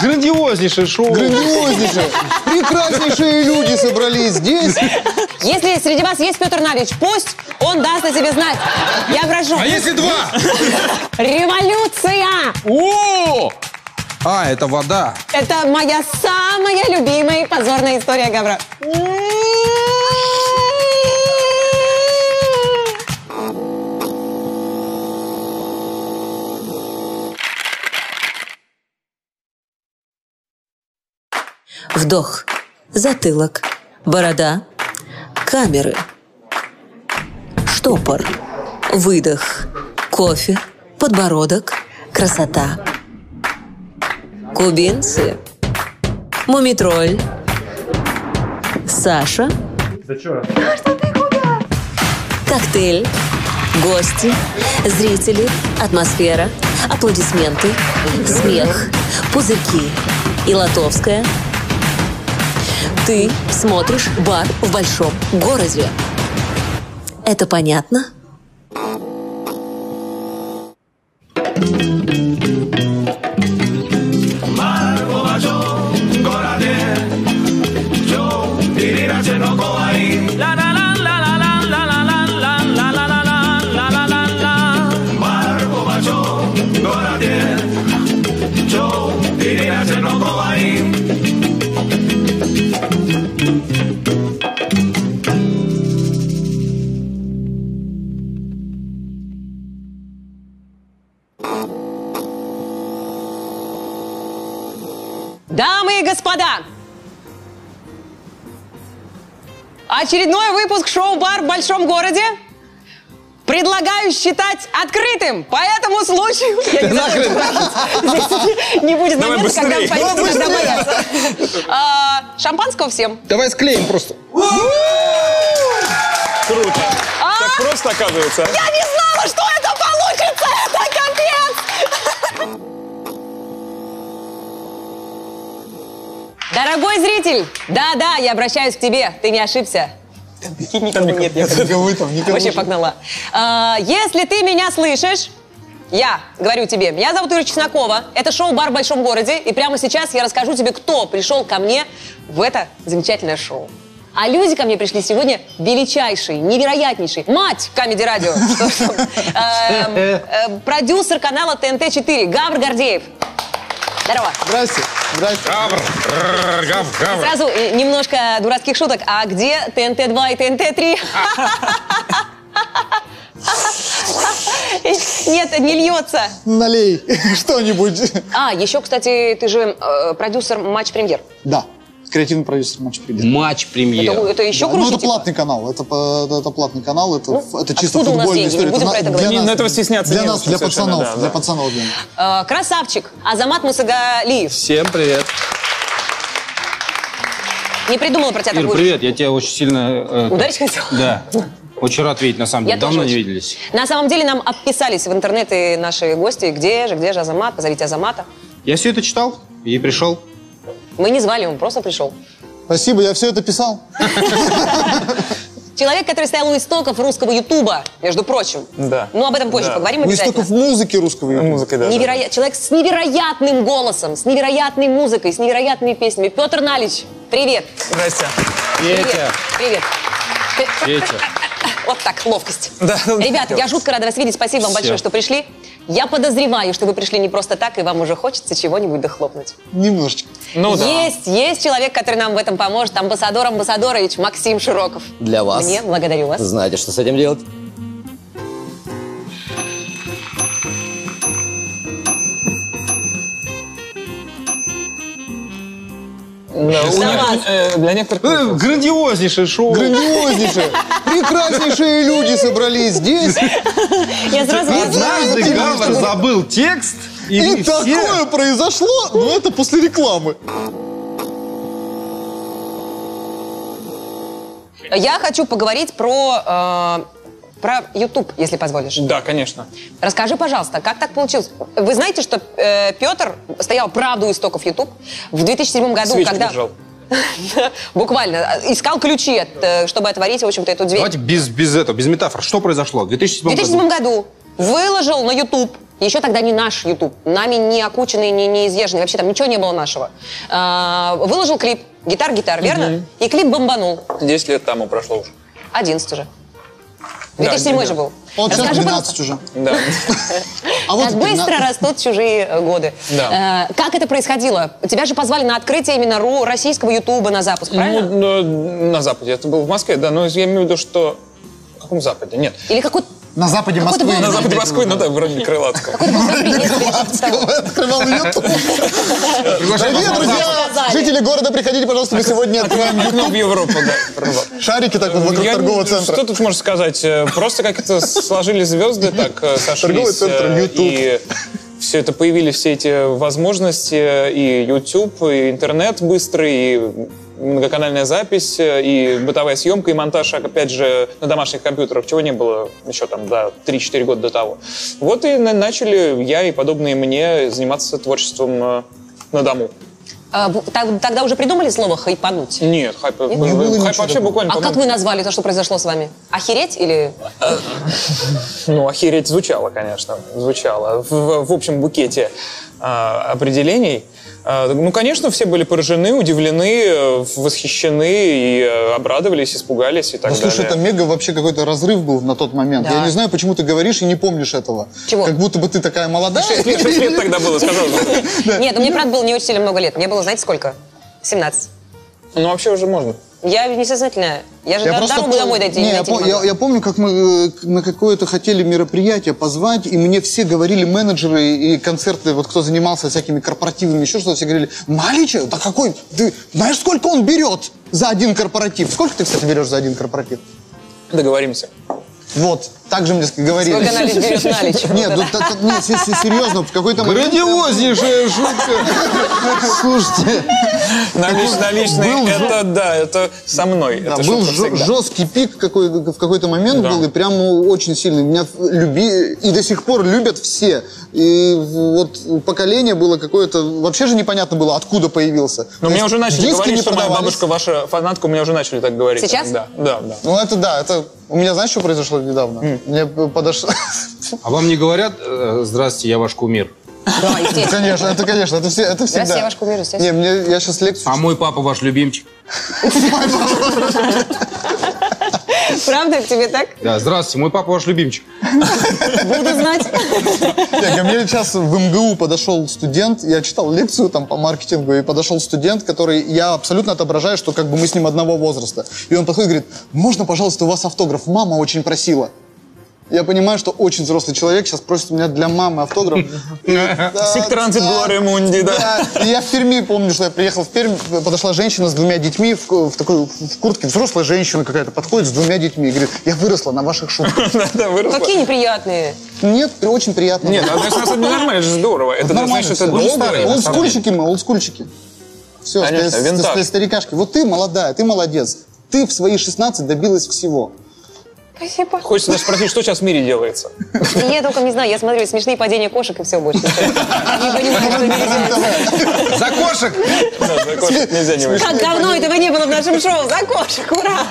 Грандиознейшее шоу. Грандиознейшее. Прекраснейшие люди собрались здесь. Если среди вас есть Петр Налич, пусть он даст о себе знать. Я прошу. А если два? Революция! О! А, это вода. Это моя самая любимая позорная история Гавра. Вдох, затылок, борода, камеры. Штопор, выдох, кофе, подбородок, красота. Кубинцы, мумитроль, Саша. Коктейль, гости, зрители, атмосфера, аплодисменты, смех, пузырьки и Лотовская. Ты смотришь бар в большом городе. Это понятно? Господа, очередной выпуск шоу-бар в большом городе предлагаю считать открытым. По этому случаю я не знаю, здесь не будет Давай момента, когда быстрее. иногда быстрее. бояться. А, Шампанского всем. Давай склеим просто. Круто. А? Так просто оказывается. Я не знала, что Дорогой зритель, да-да, я обращаюсь к тебе, ты не ошибся. Никого нет, я Никого там, никого. вообще погнала. А, если ты меня слышишь, я говорю тебе, меня зовут Ира Чеснокова, это шоу «Бар в большом городе», и прямо сейчас я расскажу тебе, кто пришел ко мне в это замечательное шоу. А люди ко мне пришли сегодня величайший, невероятнейший, мать Камеди Радио, эм, э, продюсер канала ТНТ-4 Гавр Гордеев. Здорово. Здрасте. Здрасте. Гавр. Рррр, Гав, гавр. Сразу э, немножко дурацких шуток. А где ТНТ-2 и ТНТ-3? Нет, не льется. Налей что-нибудь. А, еще, кстати, ты же э, продюсер Матч Премьер. Да. Креативный продюсер матча «Привет». Матч Это, премьер. это еще Да, круче. ну, это типа. платный канал. Это, это, это платный канал. Это, Ну, это чисто футбольная история. Не будем Это про это на- говорить. для Не, нас- ну, этого стесняться Для нас, для пацанов. да, Для да. пацанов. Лен. Э, красавчик. Азамат Мусагалиев. Всем привет. Не придумала про тебя Ир, такую. привет, я тебя очень сильно... э, Ударить хотел? Да. Очень рад видеть, на самом Я деле. Давно тоже не очень. виделись. На самом деле нам отписались в интернете наши гости. Где же, где же Азамат? Позовите Азамата. Я все это читал и пришел. Мы не звали, он просто пришел. Спасибо, я все это писал. Человек, который стоял у истоков русского Ютуба, между прочим. Да. Ну, об этом позже Да. поговорим У обязательно. истоков музыки русского языка. Музыкой, да. да. Невероя- Человек с невероятным голосом, с невероятной музыкой, с невероятными песнями. Петр Налич, привет. Здрасте. Привет. Привет. Ты- Петя. Вот так, ловкость. Да. Ребята, я жутко рада вас видеть. Спасибо вам Всё. большое, что пришли. Я подозреваю, что вы пришли не просто так, и вам уже хочется чего-нибудь дохлопнуть. Немножечко. Ну да. Есть, есть человек, который нам в этом поможет. Амбассадор Амбассадорович Максим Широков. Для вас. Мне, благодарю вас. Знаете, что с этим делать? Для некоторых... Э, Грандиознейшее шоу. Грандиознейшее. Прекраснейшие люди собрались здесь. Я сразу. Однажды Гавр забыл текст, и, И мы все... такое произошло, но это после рекламы. Я хочу поговорить про, э, про YouTube, если позволишь. Да, конечно. Расскажи, пожалуйста, как так получилось? Вы знаете, что э, Петр стоял правду истоков YouTube в 2007 году, Свечку когда... держал. Буквально. э, Искал ключи, от, э, чтобы отворить, в общем-то, эту дверь. Давайте без, без этого, без метафор. Что произошло в 2007 В 2007 году выложил на YouTube Еще тогда не наш YouTube, нами не окученный, не, не изъезженный, вообще там ничего не было нашего. А, выложил клип «Гитар-гитар», верно? И клип бомбанул. 10 лет тому прошло уже. 11 уже. Да, 2007 да. же был. Вот сейчас Расскажи, 12 пожалуйста, уже. Да. А вот как быстро растут чужие э, годы. Да. Э, как это происходило? Тебя же позвали на открытие именно ру российского Ютуба на запуск, правильно? Ну, ну, на Западе. Это было в Москве, да. Но я имею в виду, что... В каком Западе? Нет. Или какой-то На западе Какой-то Москвы. На Западе Москвы, ну да, вроде Крылатского. Открывал YouTube. Дорогие друзья, жители города, приходите, пожалуйста, мы сегодня откроем Ну, в Европу, да. шарики так вот вокруг торгового Что центра. тут можно сказать? Э, Просто как-то сложились звезды, так э, сошлись. Торговый центр, э, YouTube. И все это появились все эти возможности, и YouTube, и интернет быстрый, и многоканальная запись, э, и бытовая съемка, и монтаж, опять же, на домашних компьютерах, чего не было еще там, да, 3-4 года до того. Вот и на- начали я и подобные мне заниматься творчеством э, на дому. А, Тогда уже придумали слово «хайпануть»? Нет, хайп, было хайп ничего вообще такого. буквально... А как по-моему, вы назвали то, что произошло с вами? Охереть или... Ну, охереть звучало, конечно, звучало. В общем букете а, определений. А, ну, конечно, все были поражены, удивлены, восхищены и э, обрадовались, испугались и так Ну, слушай, это далее. мега вообще какой-то разрыв был на тот момент. Да. Я не знаю, почему ты говоришь и не помнишь этого. Чего? Как будто бы ты такая молодая. Шесть лет, шесть лет тогда было, сказал. Нет, ну мне, правда, было не очень сильно много лет. Мне было, знаете, сколько? 17. Ну, вообще уже можно. Я несознательная. Я же Я до- просто дорогу пом- домой дойти не, не я, я- я помню, как мы э, на какое-то хотели мероприятие позвать, и мне все говорили, менеджеры и концерты, вот кто занимался всякими корпоративами, еще что-то, все говорили, Малича, да какой, ты знаешь, сколько он берет за один корпоратив? Сколько ты, кстати, берешь за один корпоратив? Договоримся. Вот, так же мне говорили. Сколько налич берет налич? Нет, ну, нет, се- се- серьезно, в какой-то момент... Грандиознейшая шутка. Слушайте, Налич- наличные, был это, да, это со мной. Был жесткий пик в какой-то момент был, и прям ну, очень сильный. Меня люби, и до сих пор любят все. И вот поколение было какое-то... Вообще же непонятно было, откуда появился. Но мне уже начали диски говорить, не что моя бабушка ваша фанатка, у меня уже начали так говорить. Сейчас? Да, да, да. Ну это да, это... У меня знаешь, что произошло недавно? Мне подошло... А вам не говорят, э, здравствуйте, я ваш кумир? Да, естественно. Конечно, это, конечно, это, все, это всегда. я ваш кумир, естественно. Не, мне, я сейчас лекцию А мой папа ваш любимчик? Правда, тебе так? Да, здравствуйте, мой папа ваш любимчик. Буду знать. Не, ко мне сейчас в МГУ подошел студент, я читал лекцию там по маркетингу, и подошел студент, который, я абсолютно отображаю, что как бы мы с ним одного возраста. И он подходит и говорит, можно, пожалуйста, у вас автограф? Мама очень просила. Я понимаю, что очень взрослый человек сейчас просит у меня для мамы автограф. Да, Сик транзит Глория Мунди, да. я в Перми помню, что я приехал в Пермь, подошла женщина с двумя детьми в, такой в куртке, взрослая женщина какая-то подходит с двумя детьми и говорит, я выросла на ваших шутках. Да, да, выросла. Какие неприятные. Нет, очень приятно. Нет, а это на самом деле нормально, это же здорово. Это Нормально значит, всё. это самом Олдскульчики мы, олдскульчики. Все, ста- старикашки. Вот ты молодая, ты молодец. Ты в свои 16 добилась всего. Спасибо. Хочется даже спросить, что сейчас в мире делается? Я только не знаю, я смотрю смешные падения кошек и все больше. Не понимаю, что нельзя. За кошек! За кошек нельзя не. Как давно этого не было в нашем шоу. За кошек, ура!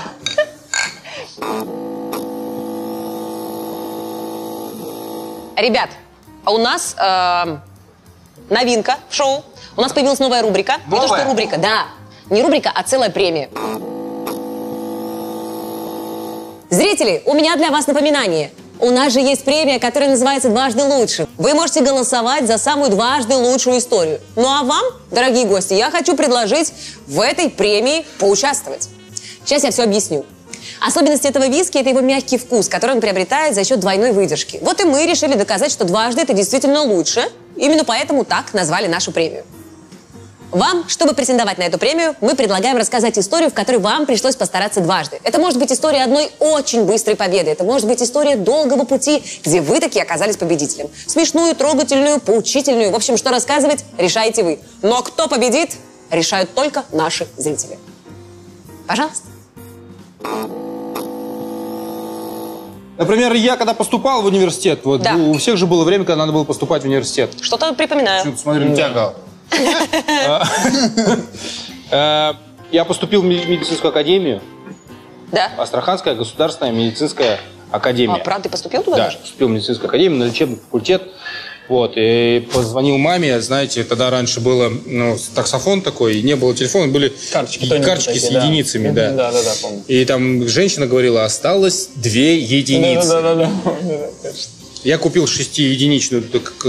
Ребят, а у нас эм, новинка в шоу. У нас появилась новая рубрика. Не то, что Новая? рубрика, да. Не рубрика, а целая премия. Зрители, у меня для вас напоминание. У нас же есть премия, которая называется «Дважды лучше». Вы можете голосовать за самую дважды лучшую историю. Ну а вам, дорогие гости, я хочу предложить в этой премии поучаствовать. Сейчас я все объясню. Особенность этого виски – это его мягкий вкус, который он приобретает за счет двойной выдержки. Вот и мы решили доказать, что дважды это действительно лучше. Именно поэтому так назвали нашу премию. Вам, чтобы претендовать на эту премию, мы предлагаем рассказать историю, в которой вам пришлось постараться дважды. Это может быть история одной очень быстрой победы. Это может быть история долгого пути, где вы таки оказались победителем. Смешную, трогательную, поучительную. В общем, что рассказывать, решаете вы. Но кто победит, решают только наши зрители. Пожалуйста. Например, я когда поступал в университет, вот Да. у всех же было время, когда надо было поступать в университет. Что-то припоминаю. Что-то смотрю на тебя. Э, Я поступил в медицинскую академию, Да? Астраханская государственная медицинская А, академия. правда, ты поступил туда Да, даже? поступил в медицинскую академию на лечебный факультет. Вот, и позвонил маме, знаете, тогда раньше было ну, таксофон такой, и не было телефона, были Карточки, карточки с такие, да. единицами, Мгм, да. да, да, да, помню. И там женщина говорила, осталось две единицы. Да, да, да, да, да. Я купил шестиединичную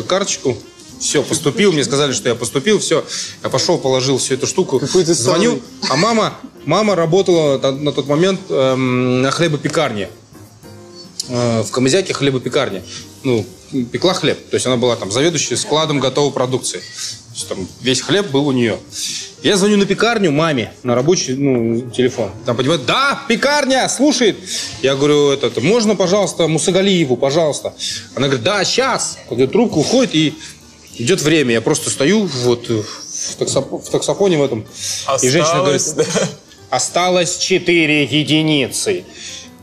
карточку. Все, поступил, мне сказали, что я поступил, все. Я пошел, положил всю эту штуку, Какой звоню, а мама, мама работала на, на тот момент эм, на хлебопекарне. Э, в Камызяке хлебопекарне. Ну, пекла хлеб. То есть она была там заведующей складом готовой продукции. То есть там весь хлеб был у нее. Я звоню на пекарню маме на рабочий ну, телефон. Там понимает, да, пекарня, слушает. Я говорю, это, это, можно, пожалуйста, Мусагалиеву, пожалуйста. Она говорит, да, сейчас. Кладет трубку, уходит и идет время. Я просто стою вот в, таксоп- в таксофоне в этом. и женщина говорит, Осталось, да. осталось 4 единицы.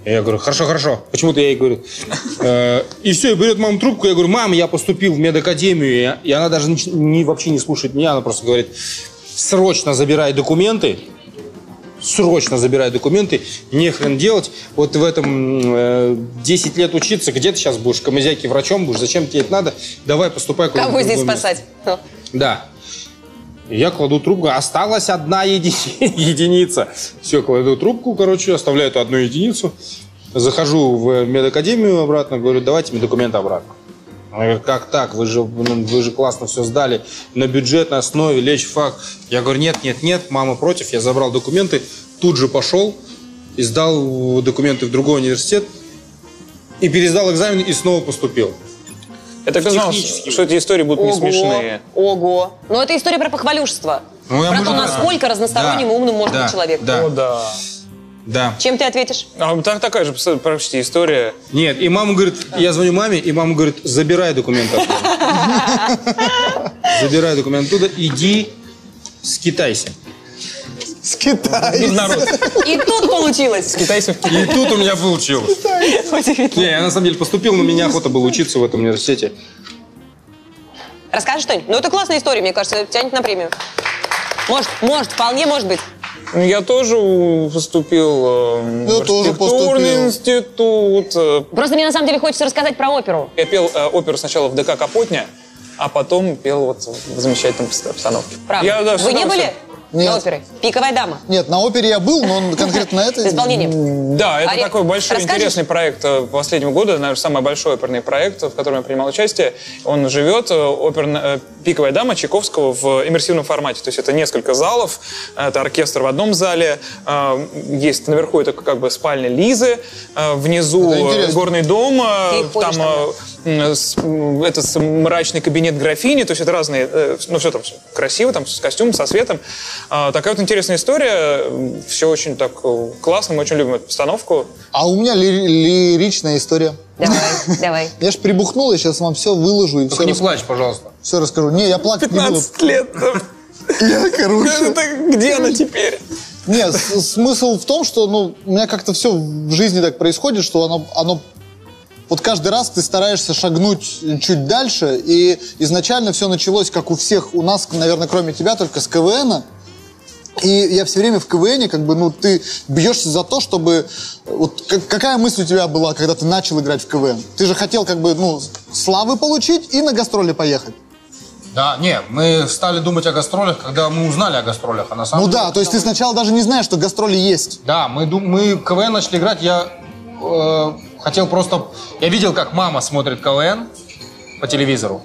Я говорю, хорошо, хорошо. Почему-то я ей говорю. Э, и все, и берет мама трубку. Я говорю, мам, я поступил в медакадемию. И, и она даже не, не- вообще не слушает меня. Она просто говорит, срочно забирай документы. Срочно забирай документы. Не хрен делать. Вот в этом э, 10 лет учиться. Где ты сейчас будешь? В Камызяке врачом будешь? Зачем тебе это надо? Давай поступай Кого здесь другое место». спасать? Ну. Да. Я кладу трубку, осталась одна еди- единица. Все, кладу трубку, короче, оставляю эту одну единицу. Захожу в медакадемию обратно, говорю, давайте мне документы обратно. Она говорит, как так? Вы же, блин, вы же классно все сдали на бюджетной основе, лечь фак. Я говорю, нет, нет, нет, мама против. Я забрал документы, тут же пошел и сдал документы в другой университет и пересдал экзамен и снова поступил. Я так и знал, что эти истории будут не Ого, смешные. ого. Но это история про похвалюшество. Ну, про то, насколько разносторонним Да, и умным может да, быть человек. Да, О, да. Да. Чем ты ответишь? А, так, такая же почти история. Нет, и мама говорит, я звоню маме, и мама говорит, забирай документы оттуда. Забирай документы оттуда, иди скитайся. С. Из народ. И тут получилось. Китайцев И тут у меня получилось. Не, я на самом деле поступил, но мне охота было учиться в этом университете. Расскажи что-нибудь. Ну, это классная история, мне кажется, тянет на премию. Может, может, вполне может быть. Ну, Я тоже у- поступил э, Я в тоже архитектурный поступил. институт. э, Просто мне на самом деле хочется рассказать про оперу. Я пел э, оперу сначала в ДК Капотня, а потом пел вот в замечательной обс- обстановке. Правда. Я, да, Вы не были всё- на Нет. опере? «Пиковая дама». Нет, на опере я был, но конкретно на С это... исполнением. Да, это Ари, такой большой расскажешь? интересный проект э, последнего года, наверное, самый большой оперный проект, в котором я принимал участие. Он живет, э, оперная, э, «Пиковая дама» Чайковского в иммерсивном формате. То есть это несколько залов, это оркестр в одном зале, есть наверху это как бы спальня Лизы, внизу горный дом, Ты ходишь там э, м, с- м, это с- мрачный кабинет графини, то есть это разные, э, ну все там красиво, там с костюмом, со светом. А, Такая вот интересная история, все очень так э, классно, мы очень любим эту постановку. А у меня ли- лиричная история. Давай, давай. Я ж прибухнул, я сейчас вам все выложу и Только не все, плачь, пожалуйста. все расскажу. Не, я плакать не буду. 15 лет. Я, короче... Где она теперь? Нет, смысл в том, что ну, у меня как-то все в жизни так происходит, что оно, оно вот каждый раз ты стараешься шагнуть чуть дальше, и изначально все началось, как у всех, у нас, наверное, кроме тебя, только с КВНа. И я все время в КВНе, как бы, ну, ты бьешься за то, чтобы... Вот как- какая мысль у тебя была, когда ты начал играть в КВН? Ты же хотел, как бы, ну, славы получить и на гастроли поехать. Да, не, мы стали думать о гастролях, когда мы узнали о гастролях, а на самом Ну деле- да, то есть ты сначала даже не знаешь, что гастроли есть. Да, мы, мы КВН начали играть, я э, хотел просто... Я видел, как мама смотрит КВН по телевизору.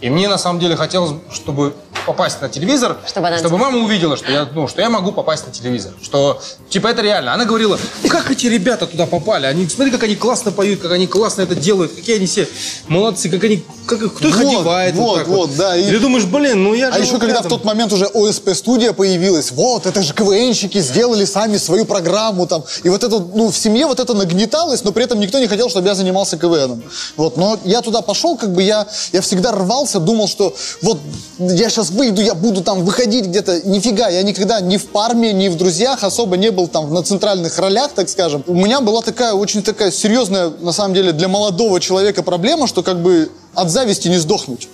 И мне на самом деле хотелось, чтобы попасть на телевизор, Чтобы она- мама увидела, что я, ну, что я могу попасть на телевизор. Что, типа, это реально. Она говорила, «Ну, как эти ребята туда попали? Они, смотри, как они классно поют, как они классно это делают, какие они все молодцы, как они, как, кто их Вот, одевает. вот, так вот, да, и- ты думаешь, блин, ну я же А еще вот когда в рядом». тот момент уже ОСП-студия появилась, вот, это же КВНщики сделали сами свою программу там. И вот это, ну, в семье вот это нагнеталось, но при этом никто не хотел, чтобы я занимался КВНом. Вот, но я туда пошел, как бы я, я всегда рвался, думал, что вот я сейчас выйду, я буду там выходить где-то. Нифига, я никогда ни в парме, ни в друзьях особо не был там на центральных ролях, так скажем. У меня была такая, очень такая серьезная, на самом деле, для молодого человека проблема, что как бы от зависти не сдохнуть.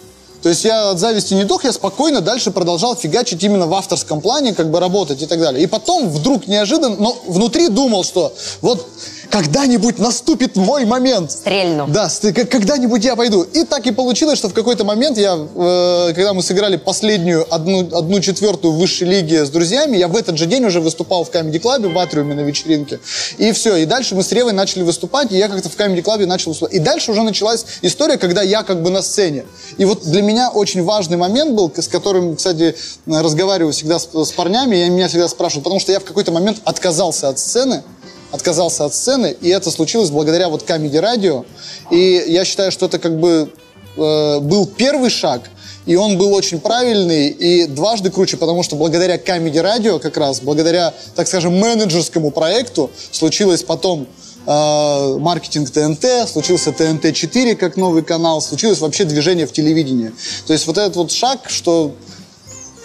То есть я от зависти не дох, я спокойно дальше продолжал фигачить именно в авторском плане, как бы работать и так далее. И потом вдруг неожиданно, но внутри думал, что вот когда-нибудь наступит мой момент. Стрельну. Да, когда-нибудь я пойду. И так и получилось, что в какой-то момент я, э, когда мы сыграли последнюю одну, одну четвертую высшей лиге с друзьями, я в этот же день уже выступал в Камеди Клабе в Атриуме на вечеринке. И все. И дальше мы с Ревой начали выступать, и я как-то в Камеди Клабе начал выступать. И дальше уже началась история, когда я как бы на сцене. И вот для меня очень важный момент был, с которым, кстати, разговариваю всегда с, с парнями, и меня всегда спрашивают, потому что я в какой-то момент отказался от сцены, отказался от сцены, и это случилось благодаря вот Comedy Radio. И я считаю, что это как бы э, был первый шаг, и он был очень правильный и дважды круче, потому что благодаря Comedy Radio как раз, благодаря, так скажем, менеджерскому проекту случилось потом э, маркетинг ТНТ, случился ТНТ-4 как новый канал, случилось вообще движение в телевидении. То есть вот этот вот шаг, что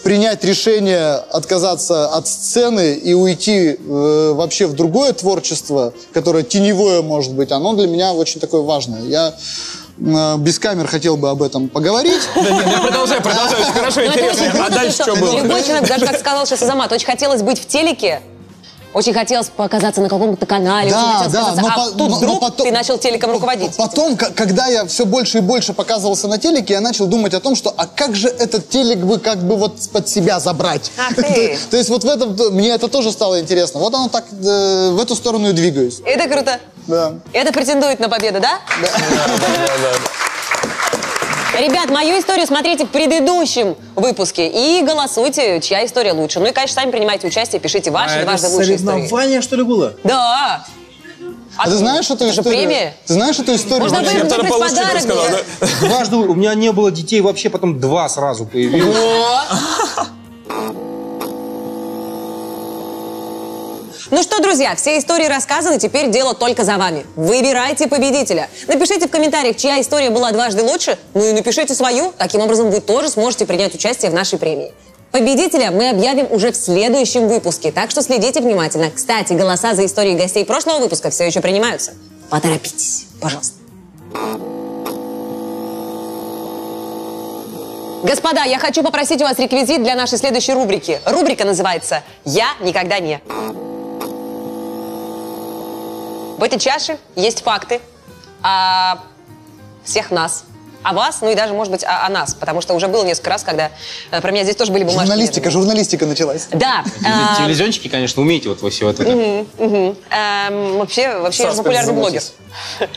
принять решение отказаться от сцены и уйти э, вообще в другое творчество, которое теневое может быть, оно для меня очень такое важное. Я э, без камер хотел бы об этом поговорить. Да нет, я продолжай, продолжай, очень хорошо, Ну, интересно. А дальше то, что что было? Любой человек, даже как сказал сейчас Азамат, очень хотелось быть в телеке, очень хотелось показаться на каком-то канале, Да, очень да, но а по- тут но- но вдруг потом- ты начал телеком руководить. Потом, когда я все больше и больше показывался на телеке, я начал думать о том, что а как же этот телек бы как бы вот под себя забрать? Ах ты. То есть вот в этом, мне это тоже стало интересно. Вот оно так, э, в эту сторону и двигаюсь. Это круто. Да. Это претендует на победу, да? Ребят, мою историю смотрите в предыдущем выпуске и голосуйте, чья история лучше. Ну и, конечно, сами принимайте участие, пишите ваши А ваши лучшие истории. соревнование, что ли, было? Да. А ты знаешь эту историю? премия. Ты знаешь эту историю? Можно вообще? получше подарок. сказал, да? Дважды у меня не было детей вообще, потом два сразу появилось. Ну что, друзья, все истории рассказаны, теперь дело только за вами. Выбирайте победителя. Напишите в комментариях, чья история была дважды лучше, ну и напишите свою. Таким образом, вы тоже сможете принять участие в нашей премии. Победителя мы объявим уже в следующем выпуске, так что следите внимательно. Кстати, голоса за истории гостей прошлого выпуска все еще принимаются. Поторопитесь, пожалуйста. Господа, я хочу попросить у вас реквизит для нашей следующей рубрики. Рубрика называется «Я никогда не». В этой чаше есть факты о всех нас, о вас, ну и даже, может быть, о, о нас, потому что уже было несколько раз, когда э, про меня здесь тоже были бумажки. Журналистика, журналистика началась. Да. а, Телевизионщики, конечно, умеете вот во все вот это. эм, вообще, вообще я же популярный блогер.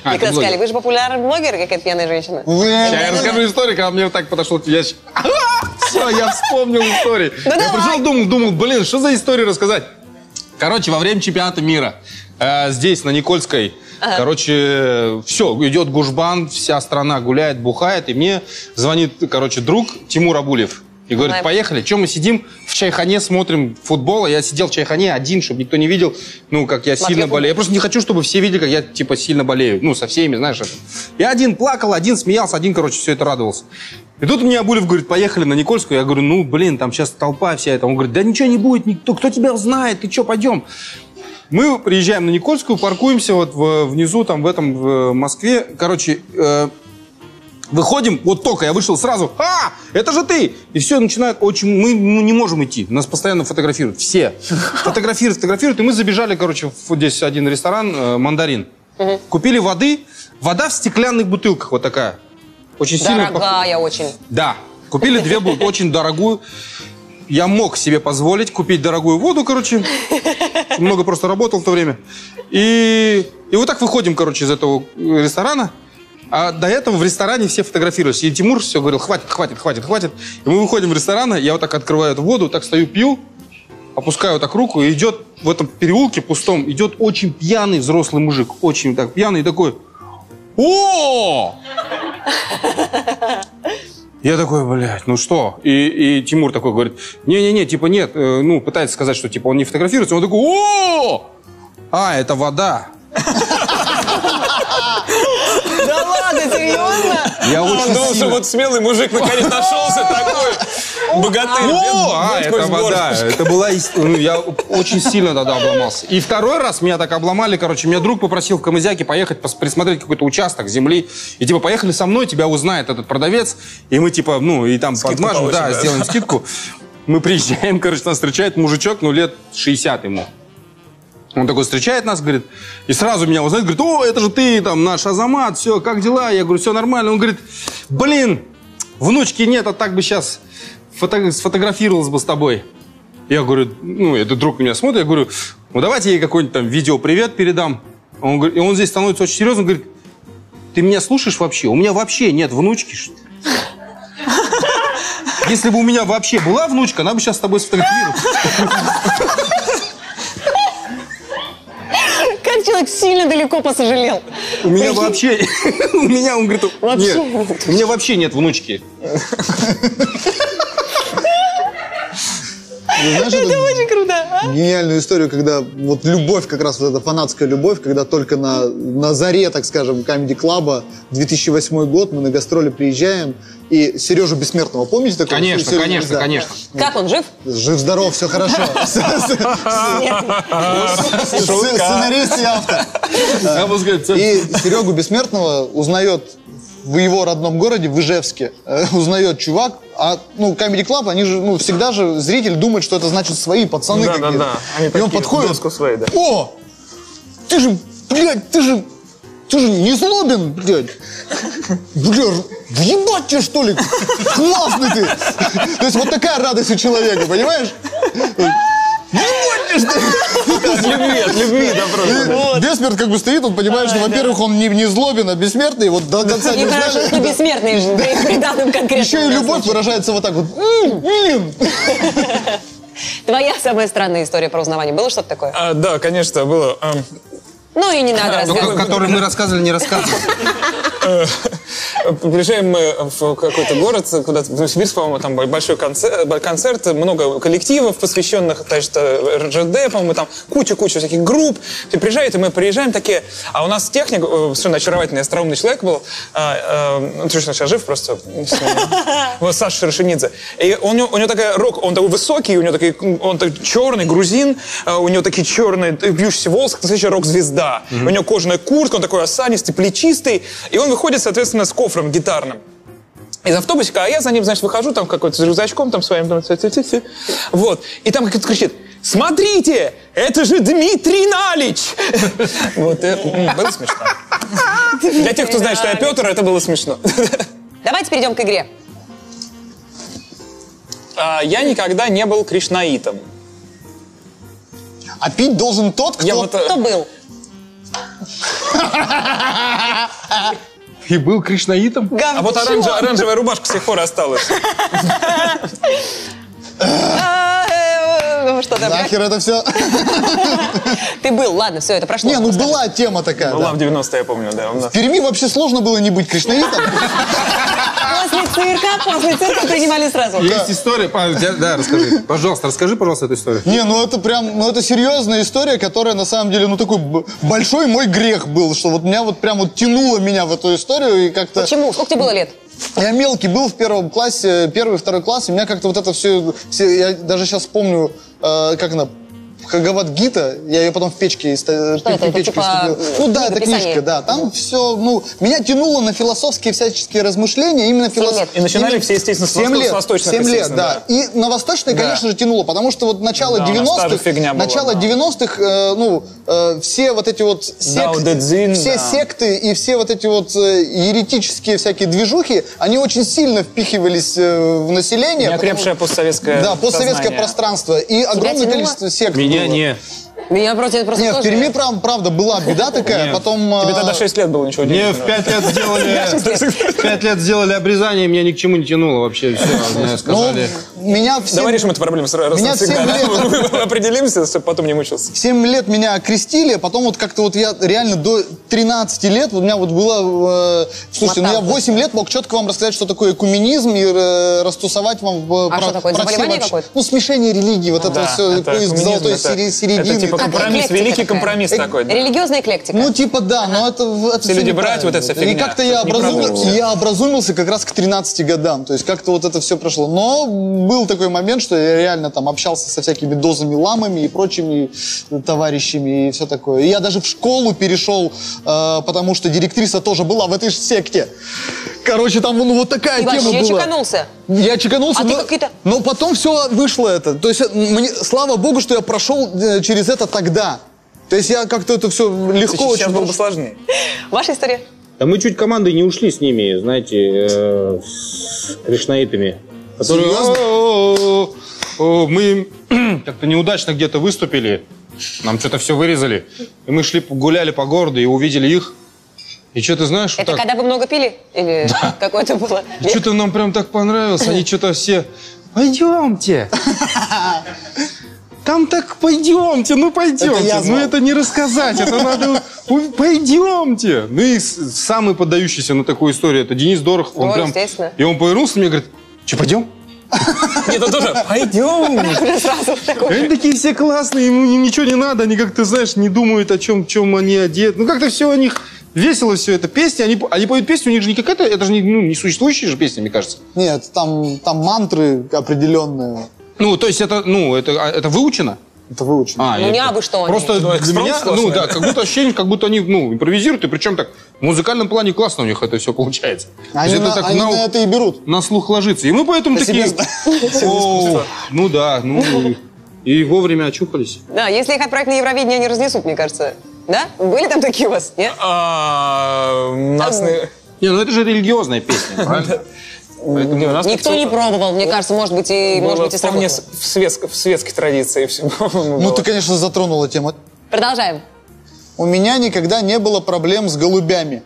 А, Мне когда сказали, вы же популярный блогер, какая-то пьяная женщина. Сейчас я расскажу историю, когда мне так подошел ящик. Все, я вспомнил историю. Ну Я пришел, думал, думал, блин, что за историю рассказать? Короче, во время чемпионата мира э, здесь, на Никольской, короче, все, идет гужбан, вся страна гуляет, бухает, и мне звонит, короче, друг Тимур Абулев. И говорит, Знаем. поехали. Чем мы сидим в чайхане, смотрим футбол. А Я сидел в чайхане один, чтобы никто не видел, ну, как я Смотрел сильно болею. Я просто не хочу, чтобы все видели, как я, типа, сильно болею. Ну, со всеми, знаешь, это. Я один плакал, один смеялся, один, короче, все это радовался. И тут мне Абулев говорит, поехали на Никольскую. Я говорю, ну, блин, там сейчас толпа вся эта. Он говорит, да ничего не будет, никто, кто тебя знает, ты что, пойдем. Мы приезжаем на Никольскую, паркуемся вот в- внизу, там, в этом, в Москве. Короче, э, Выходим, вот только я вышел сразу, а, это же ты! И все, начинают очень, мы ну, не можем идти, нас постоянно фотографируют, все. Фотографируют, фотографируют, и мы забежали, короче, вот здесь один ресторан, э, «Мандарин». Купили воды, вода в стеклянных бутылках вот такая. Очень сильно... пох- Дорогая очень. да. Купили две очень дорогую. Я мог себе позволить купить дорогую воду, короче. Много просто работал в то время. И, и вот так выходим, короче, из этого ресторана. А до этого в ресторане все фотографировались. И Тимур все говорил, хватит, хватит, хватит, хватит. И мы выходим в ресторан, я вот так открываю эту воду, так стою, пью, опускаю вот так руку, и идет в этом переулке пустом, идет очень пьяный взрослый мужик. Очень так пьяный такой, о! Я такой, блядь, ну что? И, и Тимур такой говорит, не-не-не, типа нет, э, ну, пытается сказать, что типа он не фотографируется. Он такой, о! А, это вода. Да ладно, серьезно? Я очень сильно... вот смелый мужик наконец нашелся такой богатырь. О, а, это вода. Это была... ну, Я очень сильно тогда обломался. И второй раз меня так обломали, короче, меня друг попросил в Камызяке поехать присмотреть какой-то участок земли. И типа, поехали со мной, тебя узнает этот продавец. И мы типа, ну, и там Скидку подмажем, получим, да, да. сделаем скидку. Мы приезжаем, короче, нас встречает мужичок, ну, лет 60 ему. Он такой встречает нас, говорит, и сразу меня узнает, говорит, о, это же ты, там, наш Азамат, все, как дела? Я говорю, все нормально. Он говорит, блин, внучки нет, а так бы сейчас сфотографировалась бы с тобой. Я говорю, ну, этот друг меня смотрит, я говорю, ну, давайте ей какой-нибудь там видео привет передам. Он, говорит- и он здесь становится очень серьезным, говорит, ты меня слушаешь вообще? У меня вообще нет внучки. что ли?» Если бы у меня вообще была внучка, она бы сейчас с тобой сфотографировалась. Как человек сильно далеко посожалел. У меня вообще... У меня, он говорит, Вообще нет, у меня вообще нет внучки. Знаешь, это Очень круто. а? гениальную историю, когда вот любовь, как раз вот эта фанатская любовь, когда только на, на заре, так скажем, Камеди Клаба, 2008 год, мы на гастроли приезжаем, и Сережу Бессмертного, помните такого? Конечно, Сережу, конечно, да. конечно. Как он, жив? Жив-здоров, все хорошо. Сценарист и автор. И Серегу Бессмертного узнает в его родном городе, в Ижевске, э, узнает чувак, а, ну, Comedy Club, они же, ну, всегда же зритель думает, что это значит свои пацаны Да, да, какие-то. да. Они И он такие, подходит, доску свои, да. о, ты же, блядь, ты же, ты же не злобен, блядь. Бля, въебать тебе, что ли? Классный ты. То есть вот такая радость у человека, понимаешь? Ли? От любви, от любви, да, просто. И Бессмерть как бы стоит, он понимает, что, во-первых, он не, злобен, а бессмертный, вот до конца не Не хорошо, что бессмертный же, при- при данном конкретном Еще и любовь выражается вот так вот. Твоя самая странная история про узнавание. Было что-то такое? А, да, конечно, было. Ну и не надо Ну, рассказывать. который мы рассказывали, не рассказывали. Приезжаем мы в какой-то город, куда-то, в Новосибирск, по-моему, там большой концерт, концерт, много коллективов, посвященных, значит, э, РЖД, по-моему, там куча-куча всяких групп. Все приезжают, и мы приезжаем такие, а у нас техник, э, совершенно очаровательный, остроумный человек был, а, э, ну, точно сейчас жив просто, вот Саша Шершенидзе. И у него, у него такая рок, он такой высокий, у него такой, он такой черный грузин, а у него такие черные бьющиеся волосы, как настоящая рок-звезда. У него кожаная куртка, он такой осанистый, плечистый, и он выходит, соответственно, с кофром гитарным из автобусика, а я за ним, значит, выхожу там какой-то с рюкзачком там своим, там, ти-ти-ти-ти. вот, и там кто-то кричит, смотрите, это же Дмитрий Налич! Вот, было смешно. Для тех, кто знает, что я Петр, это было смешно. Давайте перейдем к игре. А, Я никогда не был кришнаитом. А пить должен тот, кто... Я вот, э, Кто был? И был кришнаитом. а вот оранж- оранжевая рубашка с тех пор осталась. Ну, Что? Нахер это все? Ты был, ладно, все, это прошло. Не, ну была тема такая, Была в 90-е, я помню, да. В Перми вообще сложно было не быть кришнаитом. После цирка, после цирка принимали сразу. Есть история, да, расскажи. Пожалуйста, расскажи, пожалуйста, эту историю. Не, ну это прям, ну это серьезная история, которая на самом деле, ну такой большой мой грех был, что вот меня вот прям вот тянуло меня в эту историю и как-то... Почему? Сколько тебе было лет? Я мелкий был в первом классе, первый, второй класс, и меня как-то вот это все, все я даже сейчас помню, э, как она, Хагават-гита, я ее потом в печке, Что это? в Это печке типа, Ну да, это книжка, да. Там все, ну, меня тянуло на философские всяческие размышления, именно лет. философские. И начинали все, естественно, с восток- с восточных, 7 лет, естественно, да. И на восточной, Да. конечно же, тянуло, потому что вот начало Да, у нас та же 90-х, фигня была, начало да. 90-х, э, ну, э, все вот эти вот Дао Дэ Цзин, все да. секты и все вот эти вот э, еретические всякие движухи, они очень сильно впихивались э, в население. Неокрепшее потому- постсоветское Да, постсоветское сознание. пространство. И огромное количество сект Меня было. не. Меня просто, просто Нет, в тоже- Перми, прав- правда, была беда такая, Нет. потом... Тебе э, тогда 6 лет было, ничего Мне в пять лет сделали... Пять лет сделали обрезание, меня ни к чему не тянуло вообще. Все, мне ну, сказали. Меня в Давай семь- решим эту проблему сразу Меня навсегда. Мы Определимся, чтобы потом не мучился. В 7 лет меня окрестили, а потом вот как-то вот я реально до 13 лет, вот у меня вот было... э, слушайте, ну я в Мотал. 8 лет мог четко вам рассказать, что такое экуменизм и э, растусовать вам в, А что такое, заболевание какое-то? Ну, смешение религии, вот это Да, все, это поиск золотой это- середины. Это типа Как компромисс, великий такая. компромисс такой. да. Религиозная эклектика. Ну, типа, да, но это... это Все люди братья, вот эта вся неправильно. И фигня. как-то Это я образумился как раз к 13 годам. То есть как-то вот это все прошло. Но был такой момент, что я реально там общался со всякими дозами ламами и прочими товарищами и все такое. И я даже в школу перешел, э, потому что директриса тоже была в этой же секте. Короче, там ну, вот такая Ты тема вообще была. чеканулся. Я чеканулся, А ты но, какие-то- но потом все вышло это. То есть, э, мне, слава богу, что я прошел э, через это тогда. То есть я как-то это все легко Сейчас очень... было бы сложнее. Ваша история? Да мы чуть командой не ушли с ними, знаете, э, с кришнаитами. Которые, Серьезно? «О, о, о, мы как-то неудачно где-то выступили, нам что-то все вырезали. И мы шли, гуляли по городу и увидели их. И что ты знаешь, вот Это так, когда вы много пили? Или какое это было? и что-то нам прям так понравилось, они что-то все, пойдемте. Там так пойдемте, ну пойдемте. Это ну это не рассказать, это надо... Пойдемте. Ну и самый поддающийся на такую историю, это Денис Дорохов. Он Ну, прям, и он повернулся мне и говорит, что, пойдем? Нет, он тоже. Пойдем. Такой. Они такие все классные, ему ни- ничего не надо, они как-то, знаешь, не думают о чем, чем они одеты. Ну как-то все у них весело все это. Песни, они, они поют песню, у них же не какая-то, это же не, ну, не существующие же песни, мне кажется. Нет, там, там мантры определенные. Ну, то есть это, ну, это, а, это выучено? Это выучено. А, Ну, я- не абы что они. Просто Ну, для меня, ну да, как будто ощущение, как будто они, ну, импровизируют, и причем так, в музыкальном плане классно у них это все получается. Они, есть на, это так они на, на это и берут. на слух ложится. И мы поэтому По такие, «О, ну да, ну, и, и вовремя очухались. Да, если их отправить на Евровидение, они разнесут, мне кажется. Да? Были там такие у вас? Нет? А, Нас Не, ну это же религиозная песня, правильно? Не, у нас Никто не пробовал, мне кажется, может быть, и, было может быть, и вполне сработало. в, светск- в светской традиции все. Ну, ты, конечно, затронула тему. Продолжаем. У меня никогда не было проблем с голубями.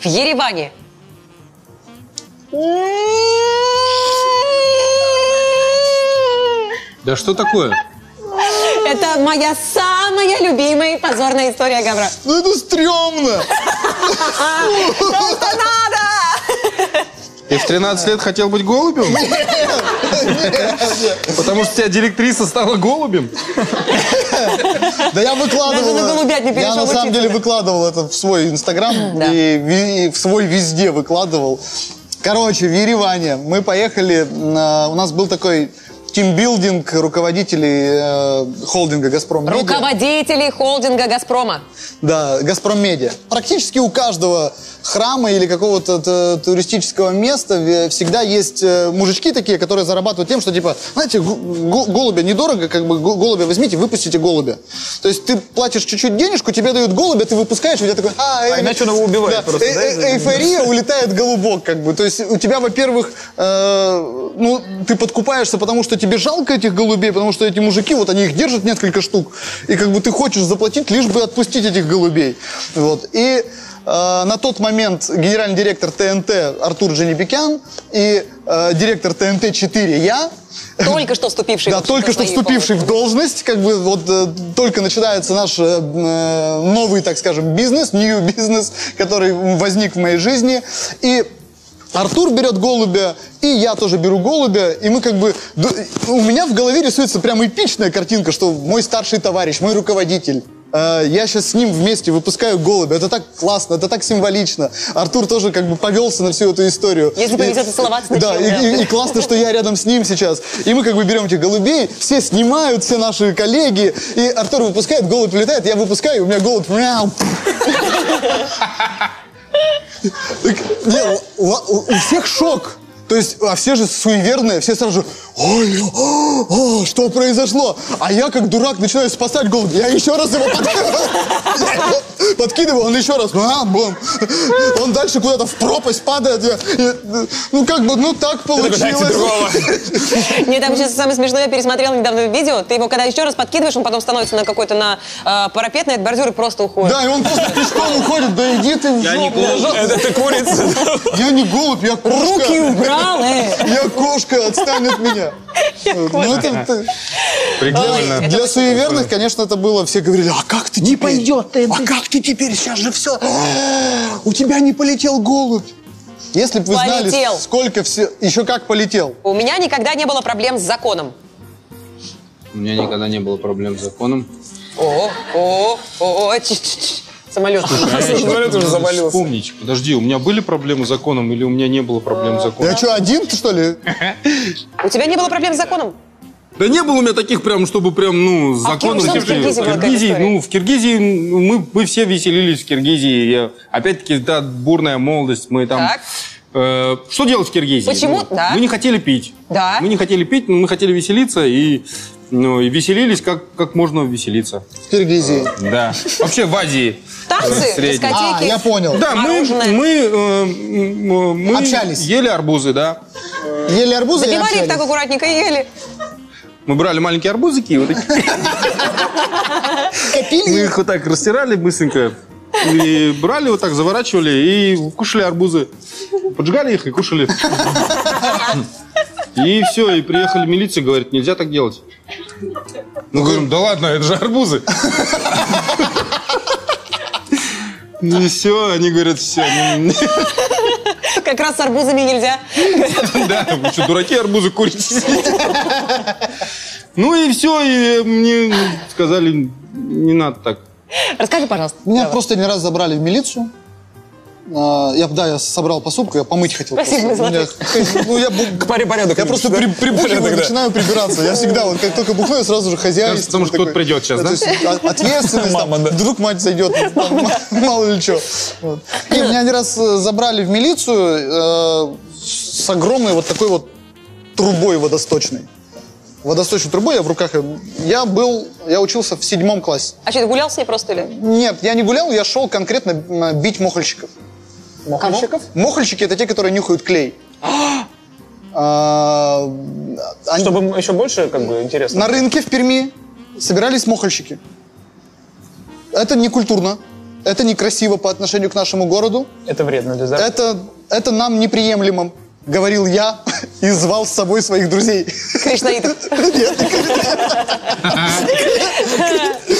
В Ереване. Да что такое? Это моя самая любимая позорная история Гавра. Ну, это стрёмно. Просто надо! Ты в 13 лет хотел быть голубем? Потому что у тебя директриса стала голубем? Да я выкладывал. Даже на голубят не Я на самом деле выкладывал это в свой инстаграм и, и в свой везде выкладывал. Короче, в Ереване мы поехали, у нас был такой тимбилдинг руководителей э, холдинга «Газпром Медиа». Руководители холдинга «Газпрома». Да, «Газпром Медиа». Практически у каждого храма или какого-то туристического места всегда есть э, мужички такие, которые зарабатывают тем, что типа, знаете, голубя недорого, как бы голубя возьмите, выпустите голубя. То есть ты платишь чуть-чуть денежку, тебе дают голубя, ты выпускаешь, у тебя такой, а, э, иначе он его убивает просто, э- да, э- этого? эйфория, улетает голубок, как бы. То есть у тебя, во-первых, э, ну, ты подкупаешься, потому что тебе жалко этих голубей, потому что эти мужики, вот они их держат несколько штук, и как бы ты хочешь заплатить, лишь бы отпустить этих голубей. Вот. И э, на тот момент генеральный директор ТНТ Артур Дженебекян и э, директор ТНТ-4 я, Только что вступивший. да, в только что вступивший в должность, как бы вот э, только начинается наш э, новый, так скажем, бизнес, new бизнес, который возник в моей жизни. И Артур берет голубя, и я тоже беру голубя, и мы как бы... У меня в голове рисуется прям эпичная картинка, что мой старший товарищ, мой руководитель, э, я сейчас с ним вместе выпускаю голубя. Это так классно, это так символично. Артур тоже как бы повелся на всю эту историю. Если повезет, и целоваться Да, и, и- и классно, что я рядом с ним сейчас. И мы как бы берем этих голубей, все снимают, все наши коллеги. И Артур выпускает, голубь летает, я выпускаю, и у меня голубь... мяу. Не, у всех шок. То есть, а все же суеверные, все сразу же, ой, о, о, что произошло? А я, как дурак, начинаю спасать голубя. Я еще раз его подкидываю. Подкидываю, он еще раз. а, бум. Он дальше куда-то в пропасть падает. Я- я- ну, как бы, ну, так получилось. Нет, там сейчас самое смешное, я пересмотрела недавно видео. Ты его когда еще раз подкидываешь, он потом становится на какой-то на э, парапет, на этот бордюр и просто уходит. Да, и он просто пешком уходит. Да иди ты в Я не жопу. голубь. Это ты курица. Я не голубь, я кошка. Руки убрал, э! Я кошка, отстань от меня. Ну, это- это- Прикольно. Для суеверных, конечно, это было, все говорили, а как ты Не пойдет ты. А как ты теперь, сейчас же все. У тебя не полетел голубь. Если бы вы Полетел. знали, сколько все... Еще как полетел. У меня никогда не было проблем с законом. У меня никогда не было проблем с законом. О, о, о, ч- ч- ч- самолет. Самолет уже заболелся. Вспомнить. Подожди, у меня были проблемы с законом или у меня не было проблем с законом? Я что, один, ты, что ли? У тебя не было проблем с законом? Да не было у меня таких прям, чтобы прям, ну, с А законом... в Киргизии- в Киргизии была какая-то история? ну, в Киргизии, ну, мы, мы все веселились в Киргизии. Я- опять-таки, да, бурная молодость, мы там... Так. Э, что делать в Киргизии? Почему? Ну, Да. Мы не хотели пить. Да. Мы не хотели пить, но мы хотели веселиться, и Ну, и веселились, как, как можно веселиться. В Киргизии. Да. Вообще в Азии. Танцы, Средний. А, дискотеки. я понял. Да, мы, Мороженое. мы, э, мы Общались. ели арбузы, да. Ели арбузы и Забивали их общались. так аккуратненько и ели. Мы брали маленькие арбузики и вот такие. Мы их вот так растирали быстренько. И брали вот так, заворачивали и кушали арбузы. Поджигали их и кушали. И все, и приехали милиция, говорит, нельзя так делать. Мы говорим, да ладно, это же арбузы. И все, они говорят, все. Как раз с арбузами нельзя. Да, вы что, дураки арбузы курите? Ну и все, и мне сказали, не надо так. Расскажи, пожалуйста. Меня просто не раз забрали в милицию. А, Я, да, я собрал посудку, я помыть хотел. Спасибо, просто. У меня- Ну, я, К паре порядок. я просто при, прибухиваю, начинаю прибираться. Я всегда, вот как только бухну, я сразу же хозяин. Потому что кто-то придет сейчас, да? Ответственность, там, Мама, да. вдруг мать зайдет, там, мало ли что. И меня один раз э, забрали в милицию э, с огромной вот такой вот трубой водосточной. Водосточной трубой я в руках. э, Я был, я учился в седьмом классе. А что, ты гулял с ней просто или? Нет, я не гулял, я шел конкретно бить мохольщиков. Мохольщиков? Мохольщики это те, которые нюхают клей. А, они- Чтобы еще больше, как бы, интересно. На рынке в Перми собирались мохольщики. Это не культурно, это некрасиво по отношению к нашему городу, Это вредно для здоровья. это, это нам неприемлемо, говорил я и звал с собой своих друзей. Кришнаитов.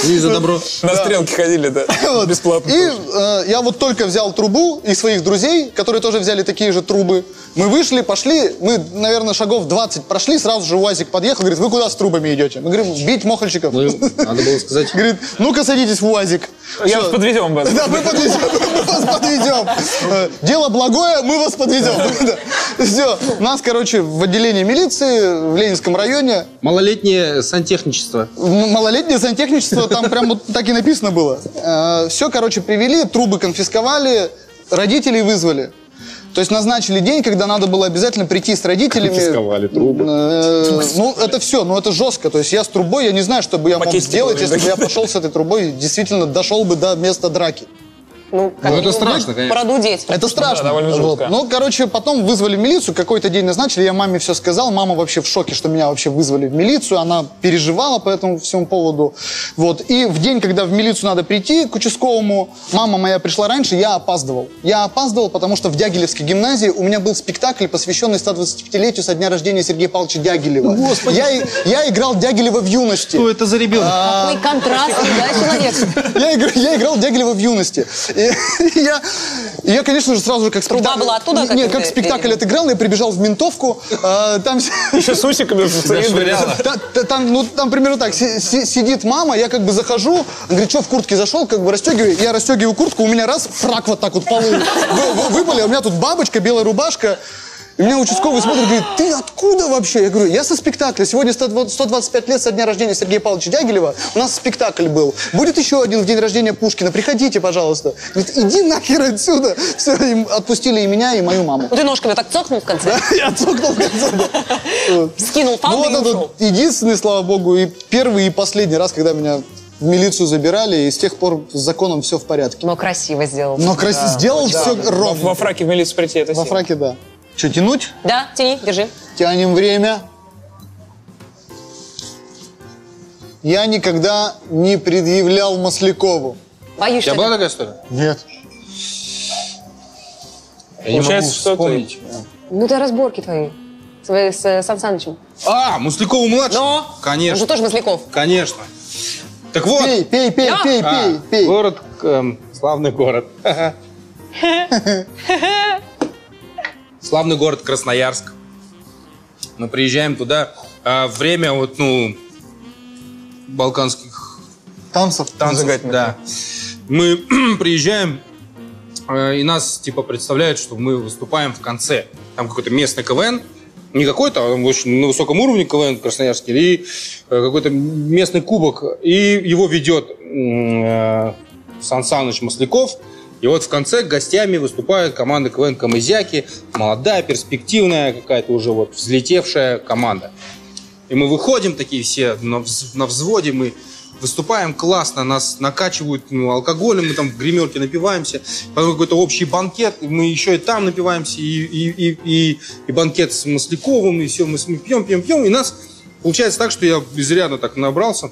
И за добро. На стрелке ходили, да. Бесплатно. И э, я вот только взял трубу и своих друзей, которые тоже взяли такие же трубы. Мы вышли, пошли, мы, наверное, шагов 20 прошли, сразу же УАЗик подъехал, говорит, вы куда с трубами идете? Мы говорим, бить мохольщиков. Ну, Надо было сказать. Говорит, ну-ка садитесь в УАЗик. Я вас подвезем вас. Да, мы подвезем, мы вас подвезем. Э, Дело благое, мы вас подвезем. Все, нас, короче, в отделении милиции в Ленинском районе Малолетнее сантехничество. Малолетнее сантехничество, там прям вот так и написано было. Все, короче, привели, трубы конфисковали, родителей вызвали. То есть назначили день, когда надо было обязательно прийти с родителями. Конфисковали трубы. Э, Ну, это все, ну это жестко. То есть я с трубой, я не знаю, что бы я мог сделать, если бы я пошел с этой трубой, действительно дошел бы до места драки. Ну, как Ну, это страшно, конечно. Продудеть. Это страшно. Да, довольно Вот. жутко. Ну, короче, потом вызвали милицию, какой-то день назначили, я маме все сказал, мама вообще в шоке, что меня вообще вызвали в милицию, она переживала по этому всему поводу. Вот. И в день, когда в милицию надо прийти к участковому, мама моя пришла раньше, я опаздывал. Я опаздывал, потому что в Дягилевской гимназии у меня был спектакль, посвященный 125-летию со дня рождения Сергея Павловича Дягилева. Я, и- я играл Дягилева в юности. Что это за ребенок? Какой контрастный, да, человек? Я, я играл Дягилева в юности. И, я, и я, конечно же, сразу же как Труба спектакль... была оттуда, как Нет, как спектакль ты- отыграл, я прибежал в ментовку, а, там... Еще с усиками Там, ну, там примерно так, си- си- сидит мама, я как бы захожу, говорит, что в куртке зашел, как бы расстегиваю, я расстегиваю куртку, у меня раз, фрак вот так вот вы- выпали, а у меня тут бабочка, белая рубашка, и меня участковый смотрит, говорит, ты откуда вообще? Я говорю, я со спектакля. Сегодня 120 125 лет со дня рождения Сергея Павловича Дягилева. У нас спектакль был. Будет еще один в день рождения Пушкина. Приходите, пожалуйста. Говорит, иди нахер отсюда. Все, им отпустили и меня, и мою маму. Ну, ты ножками так цокнул в конце, Я цокнул в конце. да. Скинул Ну фалду вот и это ушел. единственный, слава богу, и первый, и последний раз, когда меня в милицию забирали, и с тех пор с законом все в порядке. Но красиво сделал. Но красиво сделал все Во, ровно. во фраке в милицию прийти, это Во сила. фраке, да. Что, тянуть? Да, тяни, держи. Тянем время. Я никогда не предъявлял Маслякову. У Боюсь, тебя что... была такая история? Нет. Я не могу Получается, что ты- вспомнить. Ну, это разборки твои. Свои с э, Сан Санычем. А, Муслякову младший? Но! Он же Конечно, тоже Масляков. конечно. Так вот, Пей, пей, пей, Да. пей, а, пей, пей. город, эм, славный город. Славный город Красноярск. Мы приезжаем туда, а время вот, ну, балканских Танцев. танцев, да. Мы приезжаем, э, и нас, типа, представляют, что мы выступаем в конце. Там какой-то местный КВН, не какой-то, а очень на высоком уровне КВН в Красноярске, и э, какой-то местный кубок, и его ведет э, Сан Саныч Масляков, и вот в конце гостями выступает команда КВН «Камызяки», молодая, перспективная, какая-то уже вот взлетевшая команда. И мы выходим такие все на, вз- на взводе, мы выступаем классно, нас накачивают ну, алкоголем, мы там в гримерке напиваемся, потом какой-то общий банкет, мы еще и там напиваемся, и, и, и, и, и банкет с Масляковым, и все, мы, мы пьем, пьем, пьем, и нас получается так, что я изрядно так набрался.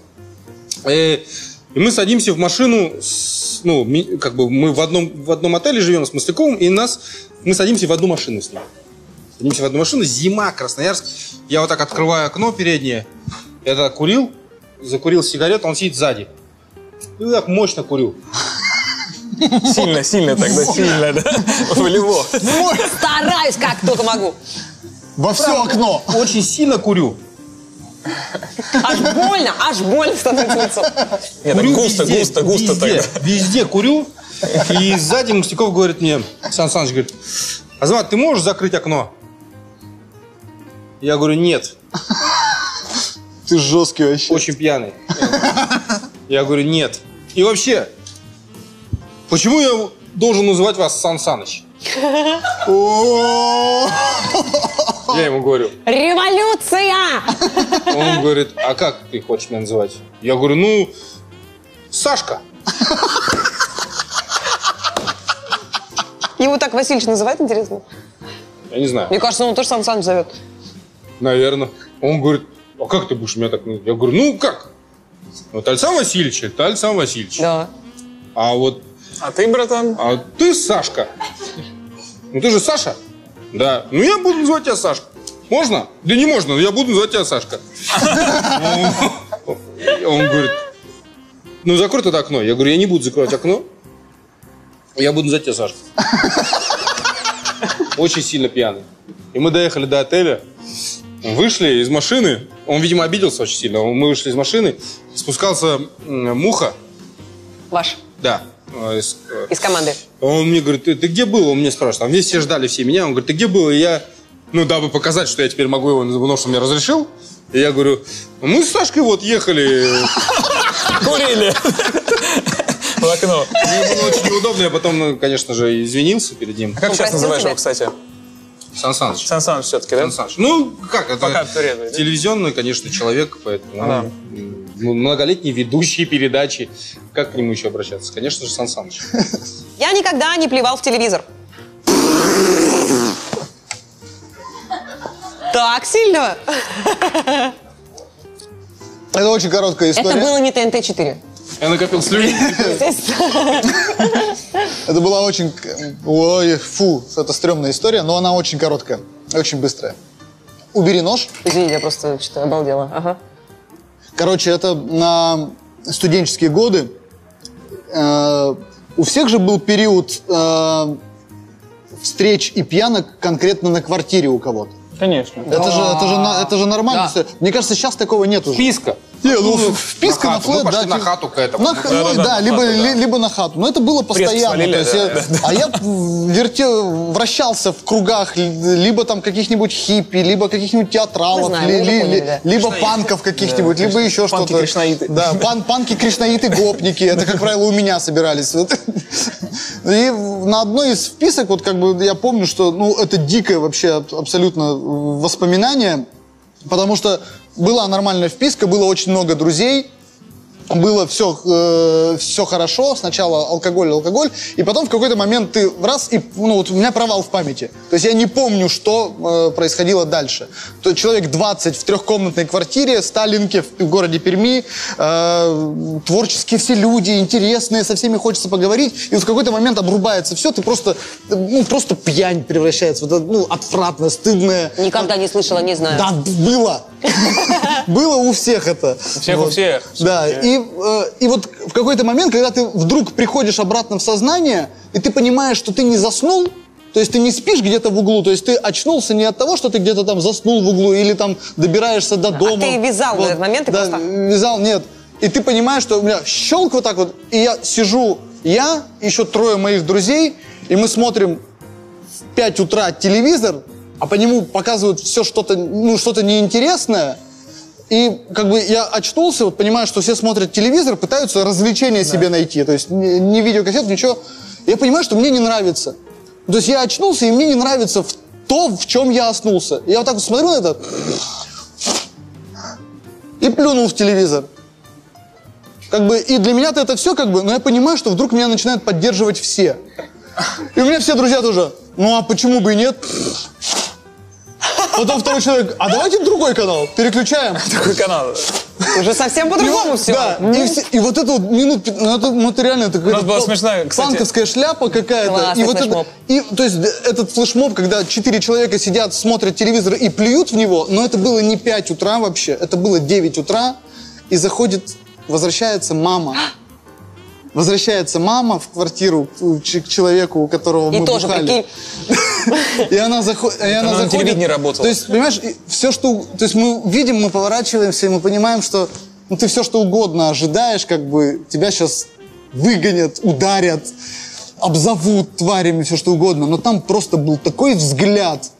Э, И мы садимся в машину, с- ну, как бы мы в одном, в одном отеле живем с Масляковым, и нас, мы садимся в одну машину с ним. Садимся в одну машину, зима, Красноярск. Я вот так открываю окно переднее, я так курил, закурил сигарету, он сидит сзади. И вот так мощно курю. Сильно, сильно тогда, сильно, да? Волево. Стараюсь, как только могу. Во все окно. Очень сильно курю. Аж больно, аж больно становится лицо. Нет, Курю густо, везде, густо, густо везде, тогда. Везде курю. И сзади Мустяков говорит мне, Сан Саныч говорит, Азамат, ты можешь закрыть окно? Я говорю, нет, Ты жесткий вообще. очень пьяный. Я говорю, нет. И вообще, почему я должен называть вас Сан Саныч? Я ему говорю. Революция! Он говорит, а как ты хочешь меня называть? Я говорю, ну, Сашка. Его так Васильевич называет, интересно? Я не знаю. Мне кажется, он тоже Сан Саныч зовет. Наверное. Он говорит, а как ты будешь меня так называть? Я говорю, ну как? Вот Александр Васильевич, это Александр Васильевич. Да. А вот А ты, братан? а ты Сашка. Ну ты же Саша? Да. Ну я буду называть тебя Сашка. Можно? Да не можно, но я буду называть тебя Сашка. Он говорит, ну закрой это окно. Я говорю, я не буду закрывать окно. Я буду называть тебя Сашка. Очень сильно пьяный. И мы доехали до отеля, вышли из машины. Он, видимо, обиделся очень сильно. Мы вышли из машины, спускался Муха. Ваш. Да. Э, из- э, Из команды. он мне говорит, ты, ты где был? Он мне спрашивает. Там все ждали все меня. Он говорит, ты где был? И я, ну, дабы показать, что я теперь могу его, потому что мне разрешил. И я говорю, мы с Сашкой вот ехали. Курили. В окно. Мне было очень неудобно. Я потом, ну, конечно же, извинился перед ним. А как Он сейчас называешь его, кстати? Сан Саныч. Сан Саныч все-таки, да? Сан Саныч. Ну, как это? Пока турецкий, да? Телевизионный, конечно, человек, поэтому Да. М, многолетний ведущий передачи. Как к нему еще обращаться? Конечно же, Сан Саныч. Я никогда не плевал в телевизор. Так сильно? Это очень короткая Это история. было не ТНТ-4. Я накопил слюни. Это была очень... Ой, фу, это стрёмная история, но она очень короткая, очень быстрая. Убери нож. Извини, я просто что-то обалдела. Ага. Короче, это на студенческие годы. Э, у всех же был период э, встреч и пьянок конкретно на квартире у кого-то. Конечно. Это же, это, же, на- это же нормально. Мне кажется, сейчас такого нет уже. Писка. Не, ну, вписка на на, хату. Мы пошли да. на типа- хату к этому. На Да, ну, да, да, да, либо, на хату, ли- да. либо на хату. Но это было постоянно. свалили, то есть да, я- да. А я вертел, вращался в кругах ли- либо там каких-нибудь хиппи, либо каких-нибудь театралов, знаем, ли- ли- поняли, ли- да. либо панков каких-нибудь, либо еще Панки что-то. кришнаиты. Да, пан- панки, кришнаиты, гопники. Это, как правило, у меня собирались. Вот. И на одной из вписок, вот как бы я помню, что ну, это дикое вообще аб- абсолютно воспоминание, потому что была нормальная вписка, было очень много друзей, было все, все хорошо, сначала алкоголь, алкоголь, и потом в какой-то момент ты в раз, и ну, вот у меня провал в памяти. То есть я не помню, что э, происходило дальше. То человек 20 в трехкомнатной квартире, Сталинке в, в городе Перми, э, творческие все люди, интересные, со всеми хочется поговорить, и вот в какой-то момент обрубается все, ты просто, ну, просто пьянь превращается, вот, это, ну, отвратно, стыдное. Никогда не слышала, не знаю. Да, было. Было у всех это. У всех, у всех. Да, и, э, и вот в какой-то момент, когда ты вдруг приходишь обратно в сознание, и ты понимаешь, что ты не заснул, то есть ты не спишь где-то в углу, то есть ты очнулся не от того, что ты где-то там заснул в углу или там добираешься до дома. ты вязал в этот момент да, просто- вязал, нет. И ты понимаешь, что у меня щелк вот так вот, и я сижу, я, еще трое моих друзей, и мы смотрим в 5 утра телевизор, а по нему показывают все что-то, ну, что-то неинтересное. И как бы я очнулся, вот понимаю, что все смотрят телевизор, пытаются развлечения себе найти. То есть не, не видеокассет, ничего. Я понимаю, что мне не нравится. То есть я очнулся, и мне не нравится в то, в чем я оснулся. Я вот так вот смотрю на это. и плюнул в телевизор. Как бы, и для меня-то это все как бы, но я понимаю, что вдруг меня начинают поддерживать все. И у меня все друзья тоже, ну а почему бы и нет? Потом второй человек, а давайте другой канал, переключаем. Такой канал. Уже совсем по-другому все. Да, и, все- и вот это вот минут, пят- ну это, ну, это реально, это какая-то была пан- смешная, кстати. панковская шляпа какая-то. Классный и вот флешмоб. Это, и, то есть д- этот флешмоб, когда четыре человека сидят, смотрят телевизор и плюют в него, но это было не 5 утра вообще, это было 9 утра, и заходит, возвращается мама. Возвращается мама в квартиру к, ч- к человеку, у которого И мы тоже, бухали. прикинь, И она, заход... и она на заходит. телевидении работала. То есть, понимаешь, все, что... То есть мы видим, мы поворачиваемся, и мы понимаем, что ну, ты все, что угодно ожидаешь, как бы тебя сейчас выгонят, ударят, обзовут тварями, все что угодно. Но там просто был такой взгляд,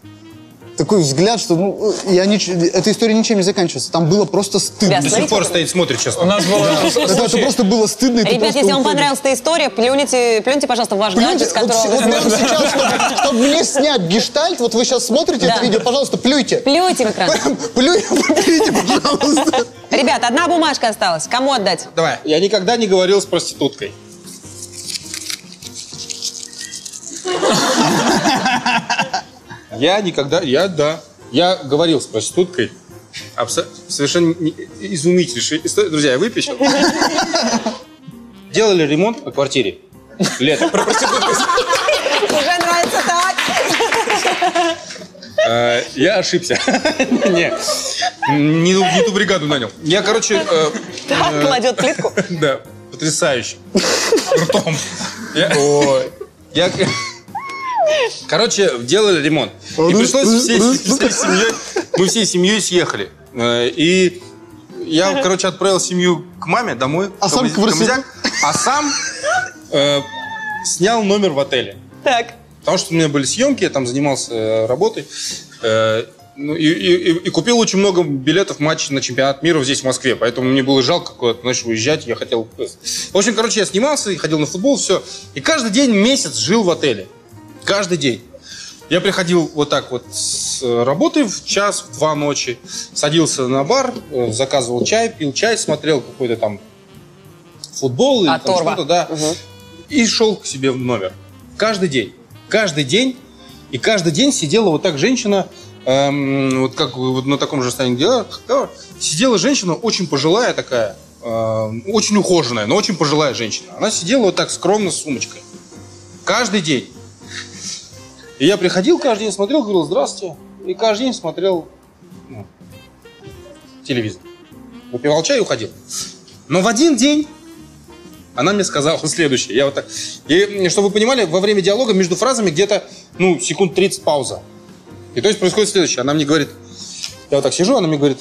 такой взгляд, что ну, я нич... эта история ничем не заканчивается. Там было просто стыдно. Да, До сих пор стоит, смотрит сейчас. У нас было Это, просто было стыдно. Ребят, если вам понравилась эта история, плюните, плюньте, пожалуйста, в ваш Плюньте, гаджет, которого сейчас, чтобы, чтобы мне снять гештальт, вот вы сейчас смотрите Да. это видео, пожалуйста, плюйте. Плюйте в экран. Плюйте, плюйте, пожалуйста. Ребят, одна бумажка осталась. Кому отдать? Давай. Я никогда не говорил с проституткой. Я никогда, я да, я говорил с проституткой. Абсо- совершенно не- изумительнейшая история. Друзья, я сейчас. Делали ремонт на квартире. Летом. Уже нравится так. Э, Я ошибся. Не, не ту- бригаду нанял. Я, короче, э, Так, кладет плитку. Да, потрясающе. Ртом. Я- короче, делали ремонт. И пришлось всей, всей семьей, мы всей семьей съехали. Э, И я, короче, отправил семью к маме домой. А сам к А сам э, снял номер в отеле. Так. Потому что у меня были съемки, я там занимался э, работой. Э, ну, и, и- и- купил очень много билетов матчей на чемпионат мира здесь, в Москве. Поэтому мне было жалко куда-то, знаешь, уезжать. Я хотел... В общем, короче, я снимался, и ходил на футбол, все. И каждый день месяц жил в отеле. Каждый день. Я приходил вот так вот с э, работы в час, в два ночи, садился на бар, э, заказывал чай, пил чай, смотрел какой-то там футбол или там что-то, да. И шел к себе в номер. Каждый день. Каждый день. И каждый день сидела вот так женщина, эм, вот как вот на таком же состоянии дела, сидела женщина очень пожилая такая, эм, очень ухоженная, но очень пожилая женщина. Она сидела вот так скромно с сумочкой. Каждый день. И я приходил каждый день, смотрел, говорил, здравствуйте. И каждый день смотрел ну, телевизор. Выпивал чай и уходил. Но в один день она мне сказала следующее. Я вот так... И, чтобы вы понимали, во время диалога между фразами где-то, ну, секунд 30 пауза. И то есть происходит следующее. Она мне говорит... Я вот так сижу, она мне говорит...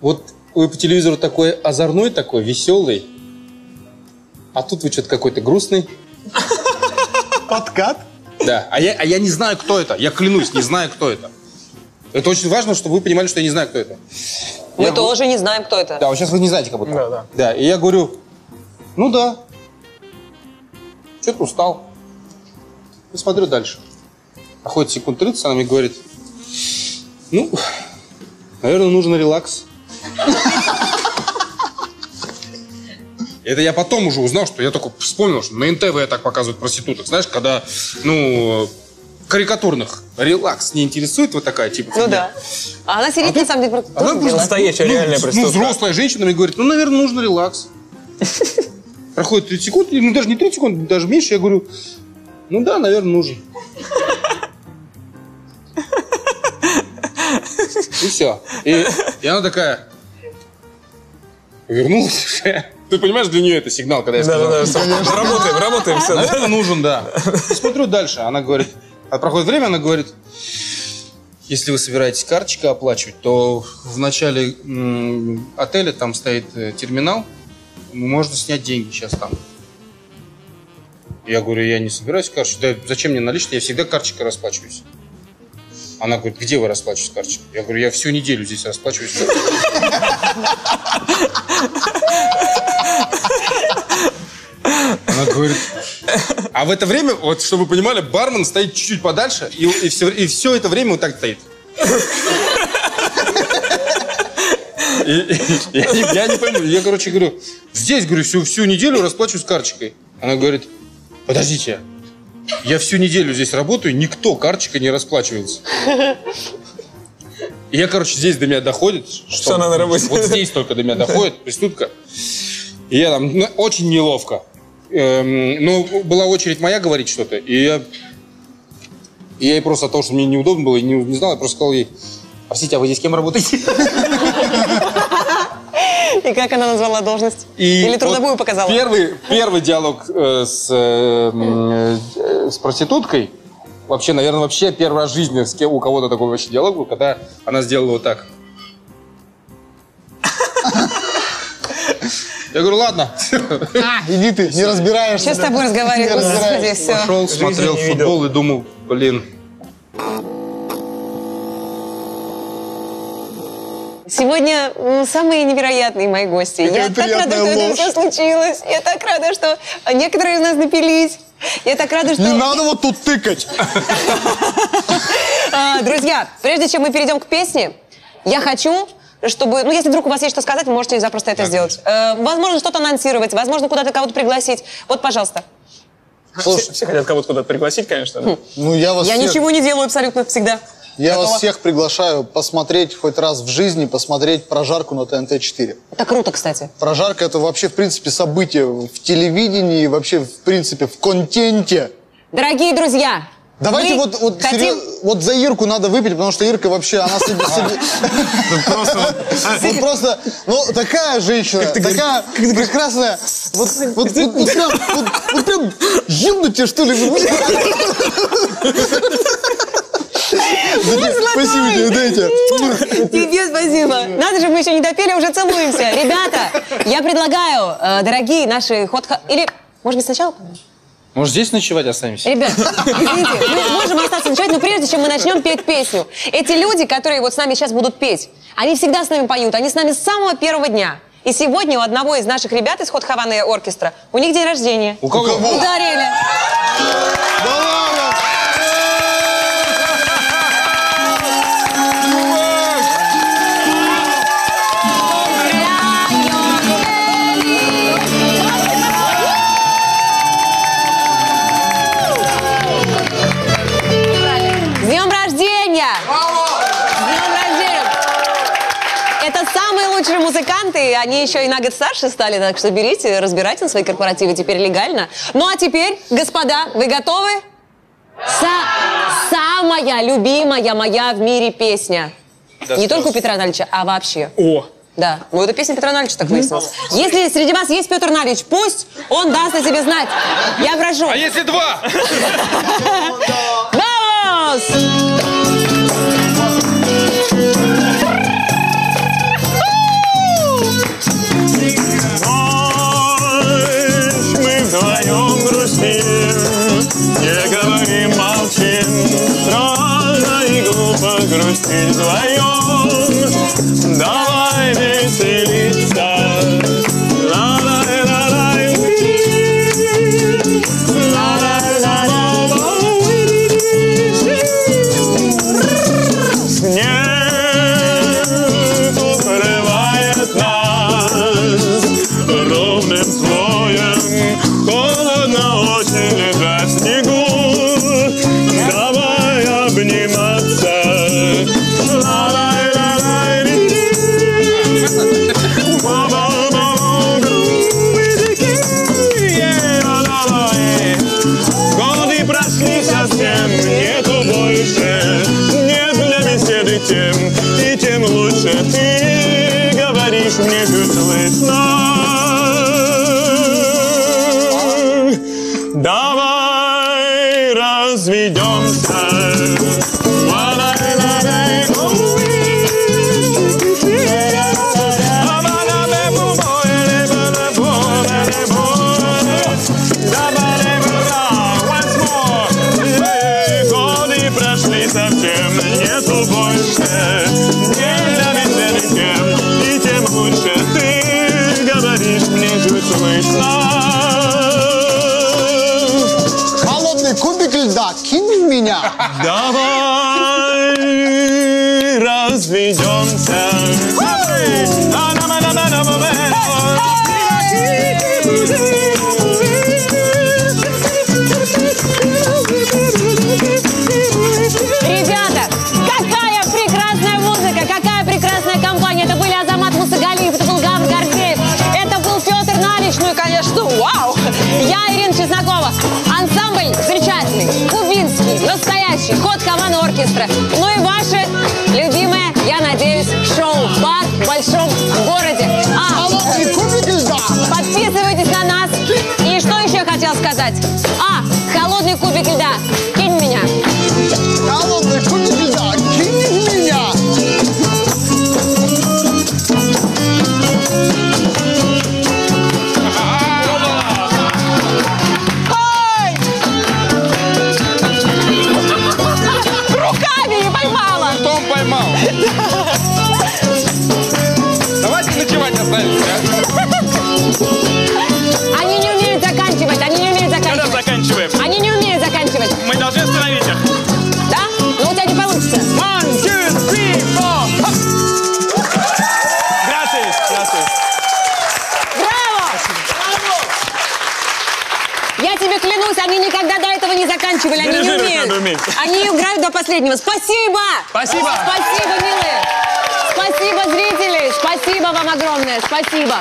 Вот вы по телевизору такой озорной, такой веселый, а тут вы что-то какой-то грустный. Подкат? Да, а я, а я не знаю, кто это. Я клянусь, не знаю, кто это. Это очень важно, чтобы вы понимали, что я не знаю, кто это. Мы Я говорю- тоже не знаем, кто это. Да, вот сейчас вы не знаете, как будто. Да, да. Да, и я говорю, ну да. Что-то устал. И смотрю дальше. Проходит секунд 30, она мне говорит, ну, наверное, нужен релакс. Это я потом уже узнал, что я только вспомнил, что на НТВ так показывают проституток. Знаешь, когда, ну, карикатурных релакс не интересует вот такая, типа, Ну фигня. да. А она сидит, на самом деле, просто Она просто. Настоящая, реальная ну, проститутка. взрослая женщина мне говорит, ну, наверное, нужно релакс. Проходит 30 секунд, ну, даже не 30 секунд, даже меньше, я говорю, ну да, наверное, нужен. И все. И, и она такая вернулась. Ты понимаешь, для нее это сигнал, когда я сказал. да, да. Работаем, работаем, все. Наверное, нужен, да. Смотрю дальше. Она говорит, а проходит время, она говорит, если вы собираетесь карточкой оплачивать, то в начале отеля там стоит э, терминал, можно снять деньги сейчас там. Я говорю, я не собираюсь карточкой. Да зачем мне наличные? Я всегда карточкой расплачиваюсь. Она говорит, где вы расплачиваетесь карточкой? Я говорю, я всю неделю здесь расплачиваюсь. Она говорит, а в это время, вот чтобы вы понимали, бармен стоит чуть-чуть подальше, и, и, все, и все это время вот так стоит. И- и- Я не- я не пойму. Я, короче, говорю, здесь, говорю, всю, всю неделю расплачиваюсь карточкой. Она говорит, подождите, я всю неделю здесь работаю, никто карточкой не расплачивается. И я, короче, здесь до меня доходит, что, она на работе. Вот здесь только до меня доходит преступка. И я там, ну, очень неловко. Эм, ну, была очередь моя говорить что-то, и я, и я ей просто от того, что мне неудобно было, и не, не знал, я просто сказал ей, простите, а вы здесь кем работаете? И как она назвала должность? И Или трудовую вот показала? Первый, первый диалог э, с, э, э, с проституткой, вообще, наверное, вообще первый раз в жизни с кем, у кого-то такой вообще диалог был, когда она сделала вот так. Я говорю, ладно. А, иди ты, не разбираешься. Что с тобой Господи, все. Пошел, смотрел футбол и думал, блин, Сегодня самые невероятные мои гости. Я так рада, что это все случилось. Я так рада, что некоторые из нас напились. Я так рада, что... Не надо вот тут тыкать. А, Друзья, прежде чем мы перейдем к песне, я хочу, чтобы... Ну, если вдруг у вас есть что сказать, вы можете запросто это сделать. Э, Возможно, что-то анонсировать, возможно, куда-то кого-то пригласить. Вот, пожалуйста. Все, все хотят кого-то куда-то пригласить, конечно. да. Ну, я вас Я всех, ничего не делаю абсолютно всегда. Я Готова? вас всех приглашаю посмотреть хоть раз в жизни, посмотреть прожарку на ТНТ-4. Это круто, кстати. Прожарка это вообще, в принципе, событие в телевидении, вообще, в принципе, в контенте. Дорогие друзья, Давайте мы вот, вот, хотим... серьез- вот за Ирку надо выпить, потому что Ирка вообще, она себе... себе- Вот просто, ну, такая женщина, такая прекрасная. Вот, вот, вот, вот прям, вот, вот прям, ебнуть тебе, что ли? Спасибо тебе, дайте. Тебе спасибо. Надо же, мы еще не допели, уже целуемся. Ребята, я предлагаю, э, дорогие наши ход... Или, может быть, сначала? Может, здесь ночевать останемся? Ребят, извините, мы можем остаться ночевать, но прежде чем мы начнем петь песню, эти люди, которые вот с нами сейчас будут петь, они всегда с нами поют, они с нами с самого первого дня. И сегодня у одного из наших ребят из Ход Хаваны оркестра, у них день рождения. у кого? У Дареля. Да они еще и на год старше стали, так что берите, разбирайте на свои корпоративы теперь легально. Ну а теперь, господа, вы готовы? Са- самая любимая моя в мире песня. Не только у Петра Анатольевича, а вообще. О, Да, ну это песня Петра Анатольевича, так выяснилось. Если среди вас есть Петр Анатольевич, пусть он даст о себе знать. Я прошу. А если два? Vamos! Грустить вдвоем. Давай веселиться. Ансамбль замечательный, кубинский, настоящий, ход команды оркестра. Ну и ваше любимое, я надеюсь, шоу «Бар в большом городе». А, подписывайтесь на нас. И что еще я хотела сказать? А, холодный кубик льда. Последнего. Спасибо! Спасибо. Спасибо, милые! Спасибо, зрители! Спасибо вам огромное! Спасибо!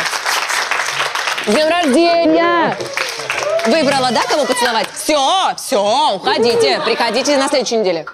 С днем рождения! Выбрала, да, кого поцеловать? Все, все, уходите. Приходите на следующей неделе.